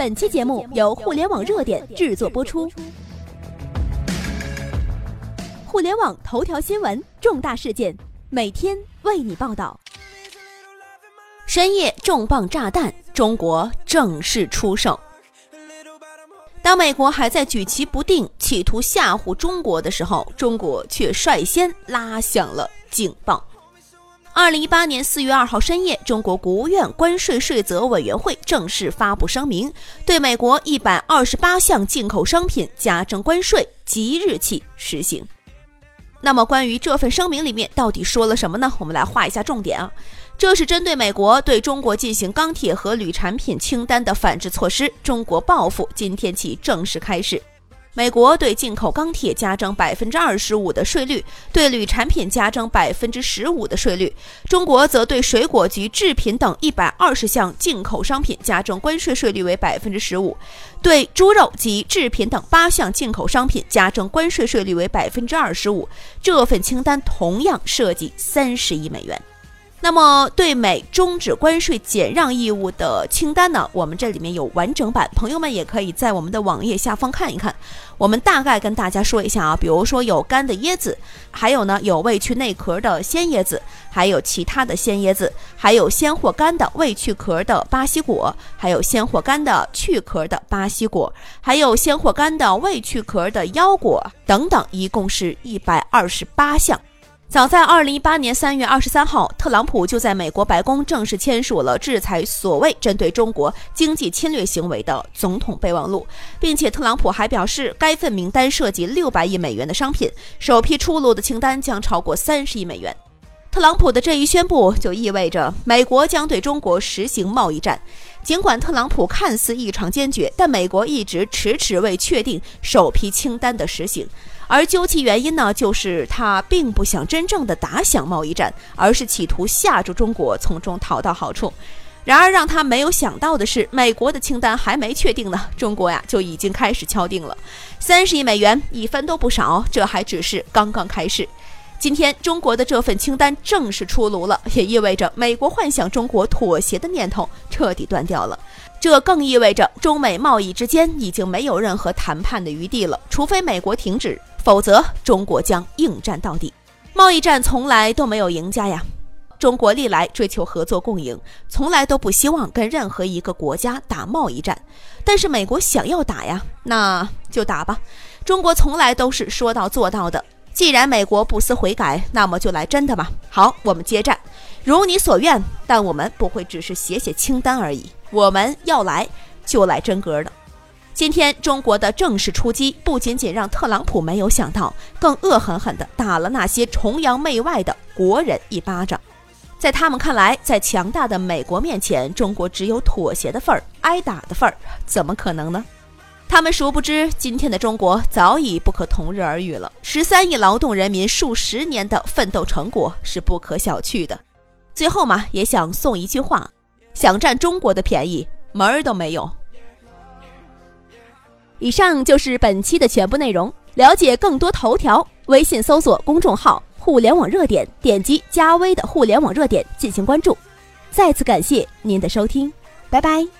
本期节目由互联网热点制作播出。互联网头条新闻，重大事件，每天为你报道。深夜重磅炸弹，中国正式出手。当美国还在举棋不定，企图吓唬中国的时候，中国却率先拉响了警报。二零一八年四月二号深夜，中国国务院关税税则委员会正式发布声明，对美国一百二十八项进口商品加征关税，即日起实行。那么，关于这份声明里面到底说了什么呢？我们来画一下重点啊。这是针对美国对中国进行钢铁和铝产品清单的反制措施。中国报复今天起正式开始。美国对进口钢铁加征百分之二十五的税率，对铝产品加征百分之十五的税率。中国则对水果及制品等一百二十项进口商品加征关税税率为百分之十五，对猪肉及制品等八项进口商品加征关税税率为百分之二十五。这份清单同样涉及三十亿美元。那么，对美终止关税减让义务的清单呢？我们这里面有完整版，朋友们也可以在我们的网页下方看一看。我们大概跟大家说一下啊，比如说有干的椰子，还有呢有未去内壳的鲜椰子，还有其他的鲜椰子，还有鲜或干的未去壳的巴西果，还有鲜或干的去壳的巴西果，还有鲜或干的未去壳的腰果等等，一共是一百二十八项。早在二零一八年三月二十三号，特朗普就在美国白宫正式签署了制裁所谓针对中国经济侵略行为的总统备忘录，并且特朗普还表示，该份名单涉及六百亿美元的商品，首批出炉的清单将超过三十亿美元。特朗普的这一宣布就意味着美国将对中国实行贸易战。尽管特朗普看似异常坚决，但美国一直迟迟未确定首批清单的实行。而究其原因呢，就是他并不想真正的打响贸易战，而是企图吓住中国，从中讨到好处。然而让他没有想到的是，美国的清单还没确定呢，中国呀就已经开始敲定了三十亿美元，一分都不少。这还只是刚刚开始。今天中国的这份清单正式出炉了，也意味着美国幻想中国妥协的念头彻底断掉了。这更意味着中美贸易之间已经没有任何谈判的余地了，除非美国停止。否则，中国将应战到底。贸易战从来都没有赢家呀。中国历来追求合作共赢，从来都不希望跟任何一个国家打贸易战。但是美国想要打呀，那就打吧。中国从来都是说到做到的。既然美国不思悔改，那么就来真的吧。好，我们接战，如你所愿。但我们不会只是写写清单而已，我们要来就来真格的。今天中国的正式出击，不仅仅让特朗普没有想到，更恶狠狠地打了那些崇洋媚外的国人一巴掌。在他们看来，在强大的美国面前，中国只有妥协的份儿，挨打的份儿，怎么可能呢？他们殊不知，今天的中国早已不可同日而语了。十三亿劳动人民数十年的奋斗成果是不可小觑的。最后嘛，也想送一句话：想占中国的便宜，门儿都没有。以上就是本期的全部内容。了解更多头条，微信搜索公众号“互联网热点”，点击加微的“互联网热点”进行关注。再次感谢您的收听，拜拜。